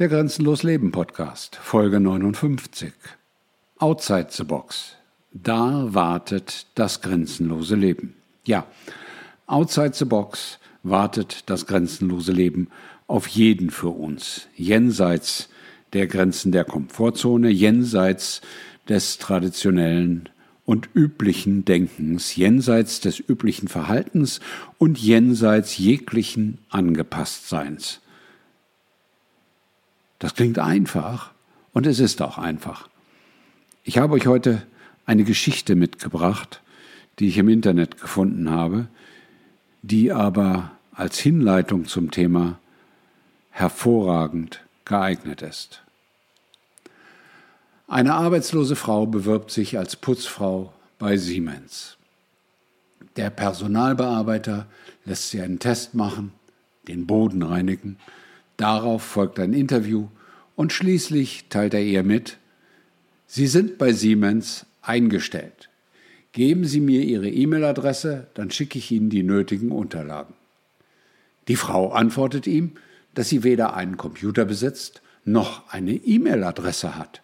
Der Grenzenlos Leben Podcast, Folge 59. Outside the Box. Da wartet das grenzenlose Leben. Ja, outside the Box wartet das grenzenlose Leben auf jeden für uns, jenseits der Grenzen der Komfortzone, jenseits des traditionellen und üblichen Denkens, jenseits des üblichen Verhaltens und jenseits jeglichen Angepasstseins. Das klingt einfach und es ist auch einfach. Ich habe euch heute eine Geschichte mitgebracht, die ich im Internet gefunden habe, die aber als Hinleitung zum Thema hervorragend geeignet ist. Eine arbeitslose Frau bewirbt sich als Putzfrau bei Siemens. Der Personalbearbeiter lässt sie einen Test machen, den Boden reinigen, Darauf folgt ein Interview und schließlich teilt er ihr mit, Sie sind bei Siemens eingestellt. Geben Sie mir Ihre E-Mail-Adresse, dann schicke ich Ihnen die nötigen Unterlagen. Die Frau antwortet ihm, dass sie weder einen Computer besitzt noch eine E-Mail-Adresse hat.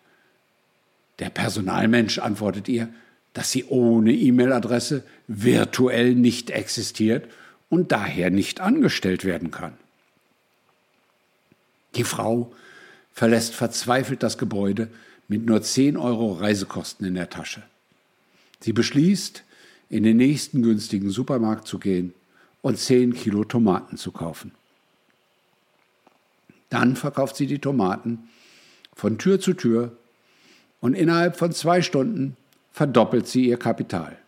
Der Personalmensch antwortet ihr, dass sie ohne E-Mail-Adresse virtuell nicht existiert und daher nicht angestellt werden kann. Die Frau verlässt verzweifelt das Gebäude mit nur 10 Euro Reisekosten in der Tasche. Sie beschließt, in den nächsten günstigen Supermarkt zu gehen und 10 Kilo Tomaten zu kaufen. Dann verkauft sie die Tomaten von Tür zu Tür und innerhalb von zwei Stunden verdoppelt sie ihr Kapital.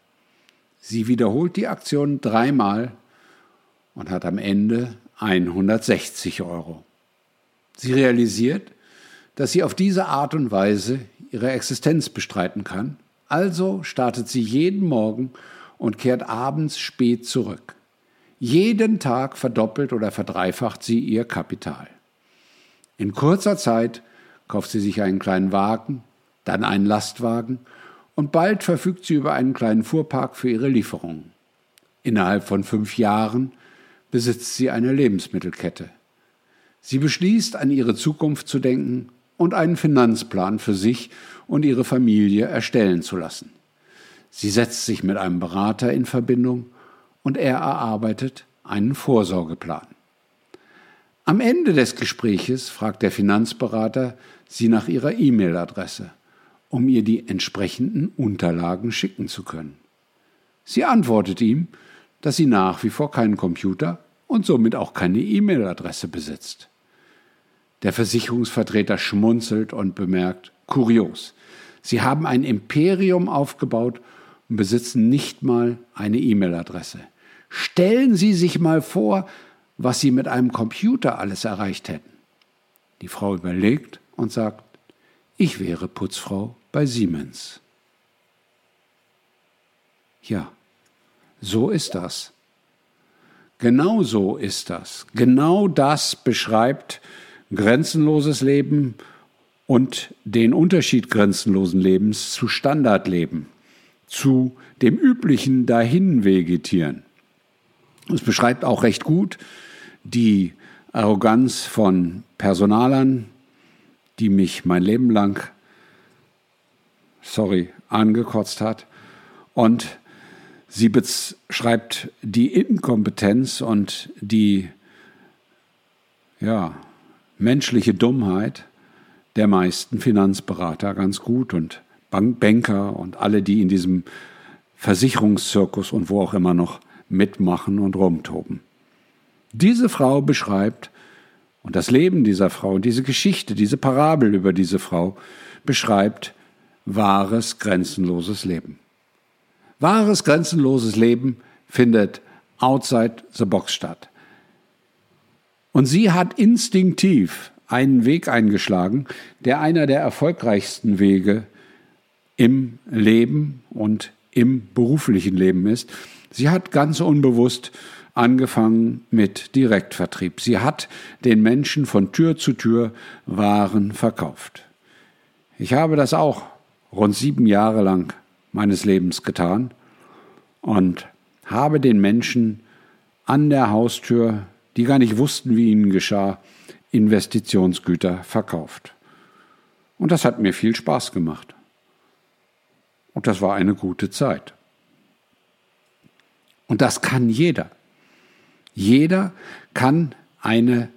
Sie wiederholt die Aktion dreimal und hat am Ende 160 Euro. Sie realisiert, dass sie auf diese Art und Weise ihre Existenz bestreiten kann, also startet sie jeden Morgen und kehrt abends spät zurück. Jeden Tag verdoppelt oder verdreifacht sie ihr Kapital. In kurzer Zeit kauft sie sich einen kleinen Wagen, dann einen Lastwagen und bald verfügt sie über einen kleinen Fuhrpark für ihre Lieferungen. Innerhalb von fünf Jahren besitzt sie eine Lebensmittelkette. Sie beschließt, an ihre Zukunft zu denken und einen Finanzplan für sich und ihre Familie erstellen zu lassen. Sie setzt sich mit einem Berater in Verbindung und er erarbeitet einen Vorsorgeplan. Am Ende des Gespräches fragt der Finanzberater sie nach ihrer E-Mail-Adresse, um ihr die entsprechenden Unterlagen schicken zu können. Sie antwortet ihm, dass sie nach wie vor keinen Computer und somit auch keine E-Mail-Adresse besitzt. Der Versicherungsvertreter schmunzelt und bemerkt, kurios, Sie haben ein Imperium aufgebaut und besitzen nicht mal eine E-Mail-Adresse. Stellen Sie sich mal vor, was Sie mit einem Computer alles erreicht hätten. Die Frau überlegt und sagt, ich wäre Putzfrau bei Siemens. Ja, so ist das. Genau so ist das. Genau das beschreibt grenzenloses Leben und den Unterschied grenzenlosen Lebens zu Standardleben, zu dem üblichen Dahinvegetieren. Es beschreibt auch recht gut die Arroganz von Personalern, die mich mein Leben lang, sorry, angekotzt hat. Und Sie beschreibt die Inkompetenz und die ja, menschliche Dummheit der meisten Finanzberater ganz gut und Banker und alle, die in diesem Versicherungszirkus und wo auch immer noch mitmachen und rumtoben. Diese Frau beschreibt, und das Leben dieser Frau, diese Geschichte, diese Parabel über diese Frau beschreibt wahres, grenzenloses Leben. Wahres, grenzenloses Leben findet outside the box statt. Und sie hat instinktiv einen Weg eingeschlagen, der einer der erfolgreichsten Wege im Leben und im beruflichen Leben ist. Sie hat ganz unbewusst angefangen mit Direktvertrieb. Sie hat den Menschen von Tür zu Tür Waren verkauft. Ich habe das auch rund sieben Jahre lang meines Lebens getan und habe den Menschen an der Haustür, die gar nicht wussten, wie ihnen geschah, Investitionsgüter verkauft. Und das hat mir viel Spaß gemacht. Und das war eine gute Zeit. Und das kann jeder. Jeder kann eine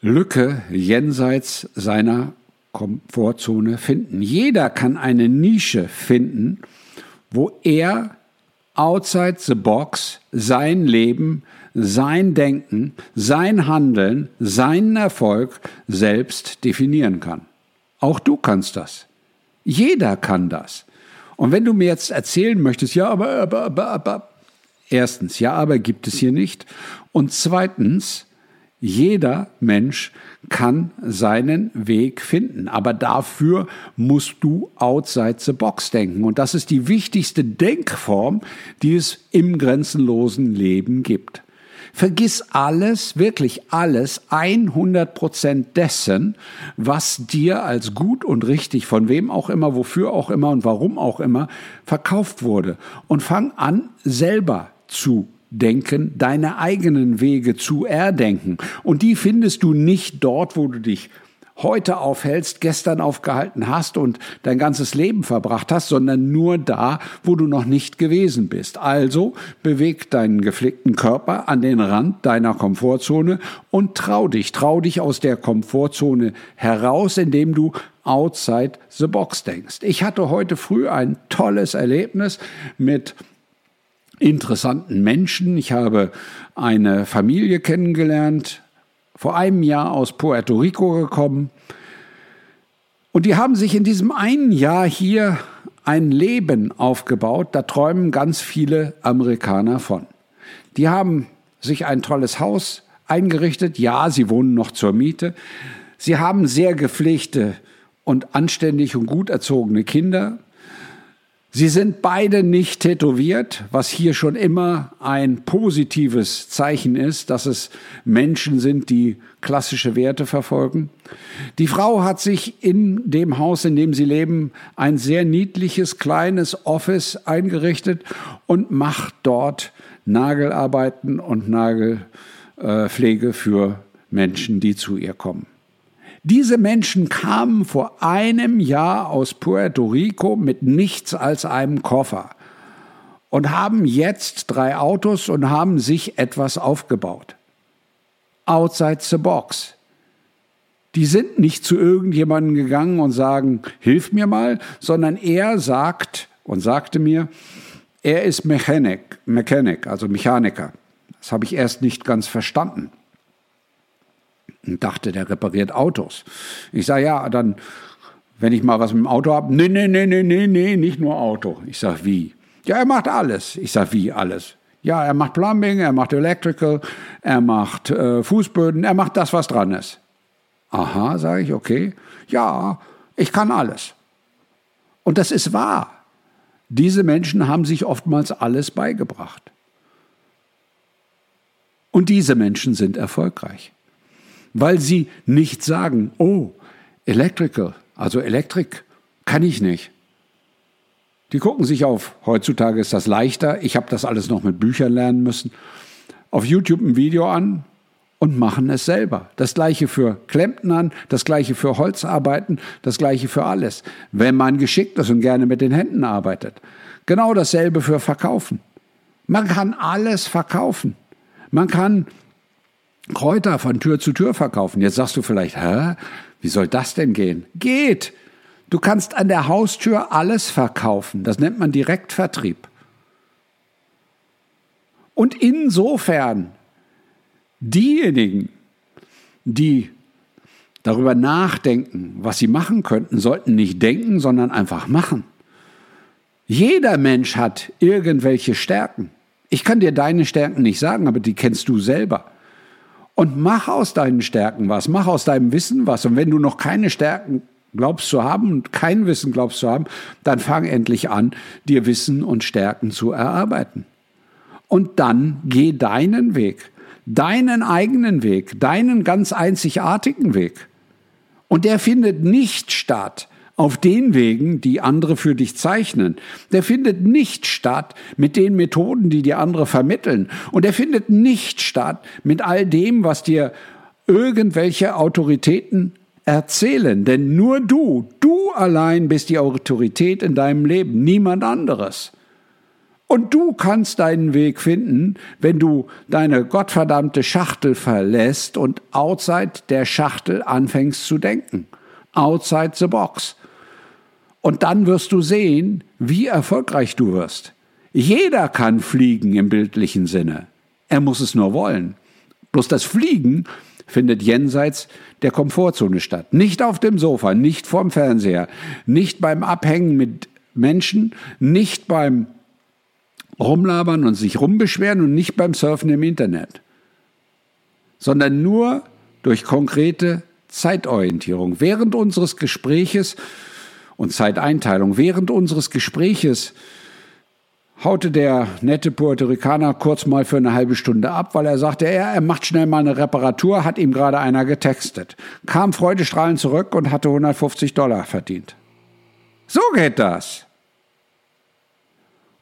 Lücke jenseits seiner Komfortzone finden. Jeder kann eine Nische finden, wo er outside the box sein Leben, sein Denken, sein Handeln, seinen Erfolg selbst definieren kann. Auch du kannst das. Jeder kann das. Und wenn du mir jetzt erzählen möchtest, ja, aber, aber, aber, aber, erstens, ja, aber gibt es hier nicht. Und zweitens, jeder Mensch kann seinen Weg finden, aber dafür musst du outside the box denken. Und das ist die wichtigste Denkform, die es im grenzenlosen Leben gibt. Vergiss alles, wirklich alles, 100 Prozent dessen, was dir als gut und richtig, von wem auch immer, wofür auch immer und warum auch immer, verkauft wurde. Und fang an, selber zu denken, deine eigenen Wege zu erdenken. Und die findest du nicht dort, wo du dich heute aufhältst, gestern aufgehalten hast und dein ganzes Leben verbracht hast, sondern nur da, wo du noch nicht gewesen bist. Also beweg deinen geflickten Körper an den Rand deiner Komfortzone und trau dich, trau dich aus der Komfortzone heraus, indem du outside the box denkst. Ich hatte heute früh ein tolles Erlebnis mit interessanten Menschen. Ich habe eine Familie kennengelernt, vor einem Jahr aus Puerto Rico gekommen. Und die haben sich in diesem einen Jahr hier ein Leben aufgebaut, da träumen ganz viele Amerikaner von. Die haben sich ein tolles Haus eingerichtet, ja, sie wohnen noch zur Miete. Sie haben sehr gepflegte und anständig und gut erzogene Kinder. Sie sind beide nicht tätowiert, was hier schon immer ein positives Zeichen ist, dass es Menschen sind, die klassische Werte verfolgen. Die Frau hat sich in dem Haus, in dem sie leben, ein sehr niedliches kleines Office eingerichtet und macht dort Nagelarbeiten und Nagelpflege für Menschen, die zu ihr kommen. Diese Menschen kamen vor einem Jahr aus Puerto Rico mit nichts als einem Koffer und haben jetzt drei Autos und haben sich etwas aufgebaut. Outside the box. Die sind nicht zu irgendjemandem gegangen und sagen, hilf mir mal, sondern er sagt und sagte mir, er ist Mechanik, Mechanic, also Mechaniker. Das habe ich erst nicht ganz verstanden und dachte, der repariert Autos. Ich sage, ja, dann, wenn ich mal was mit dem Auto habe, nee, nee, nee, nee, nee, nee, nicht nur Auto. Ich sage, wie? Ja, er macht alles. Ich sage, wie alles? Ja, er macht Plumbing, er macht Electrical, er macht äh, Fußböden, er macht das, was dran ist. Aha, sage ich, okay. Ja, ich kann alles. Und das ist wahr. Diese Menschen haben sich oftmals alles beigebracht. Und diese Menschen sind erfolgreich weil sie nicht sagen, oh, Electrical, also Elektrik, kann ich nicht. Die gucken sich auf, heutzutage ist das leichter, ich habe das alles noch mit Büchern lernen müssen, auf YouTube ein Video an und machen es selber. Das gleiche für Klempnern, das gleiche für Holzarbeiten, das gleiche für alles. Wenn man geschickt ist und gerne mit den Händen arbeitet. Genau dasselbe für Verkaufen. Man kann alles verkaufen. Man kann Kräuter von Tür zu Tür verkaufen. Jetzt sagst du vielleicht, hä? Wie soll das denn gehen? Geht! Du kannst an der Haustür alles verkaufen. Das nennt man Direktvertrieb. Und insofern, diejenigen, die darüber nachdenken, was sie machen könnten, sollten nicht denken, sondern einfach machen. Jeder Mensch hat irgendwelche Stärken. Ich kann dir deine Stärken nicht sagen, aber die kennst du selber. Und mach aus deinen Stärken was, mach aus deinem Wissen was. Und wenn du noch keine Stärken glaubst zu haben und kein Wissen glaubst zu haben, dann fang endlich an, dir Wissen und Stärken zu erarbeiten. Und dann geh deinen Weg, deinen eigenen Weg, deinen ganz einzigartigen Weg. Und der findet nicht statt auf den Wegen, die andere für dich zeichnen. Der findet nicht statt mit den Methoden, die dir andere vermitteln. Und der findet nicht statt mit all dem, was dir irgendwelche Autoritäten erzählen, denn nur du, du allein bist die Autorität in deinem Leben, niemand anderes. Und du kannst deinen Weg finden, wenn du deine gottverdammte Schachtel verlässt und outside der Schachtel anfängst zu denken. Outside the box. Und dann wirst du sehen, wie erfolgreich du wirst. Jeder kann fliegen im bildlichen Sinne. Er muss es nur wollen. Bloß das Fliegen findet jenseits der Komfortzone statt. Nicht auf dem Sofa, nicht vorm Fernseher, nicht beim Abhängen mit Menschen, nicht beim rumlabern und sich rumbeschweren und nicht beim Surfen im Internet, sondern nur durch konkrete Zeitorientierung. Während unseres Gespräches und Zeiteinteilung, während unseres Gespräches haute der nette Puerto Ricaner kurz mal für eine halbe Stunde ab, weil er sagte, er, er macht schnell mal eine Reparatur, hat ihm gerade einer getextet. Kam freudestrahlend zurück und hatte 150 Dollar verdient. So geht das.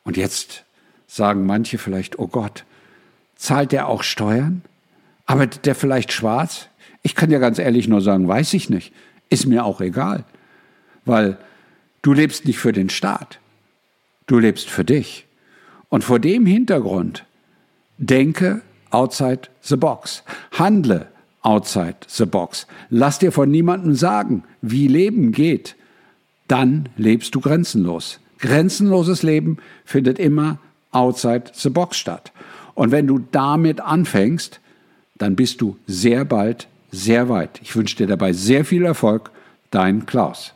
Und jetzt sagen manche vielleicht, oh Gott, zahlt der auch Steuern? Arbeitet der vielleicht schwarz? Ich kann ja ganz ehrlich nur sagen, weiß ich nicht. Ist mir auch egal. Weil du lebst nicht für den Staat. Du lebst für dich. Und vor dem Hintergrund denke outside the box. Handle outside the box. Lass dir von niemandem sagen, wie Leben geht. Dann lebst du grenzenlos. Grenzenloses Leben findet immer outside the box statt. Und wenn du damit anfängst, dann bist du sehr bald sehr weit. Ich wünsche dir dabei sehr viel Erfolg. Dein Klaus.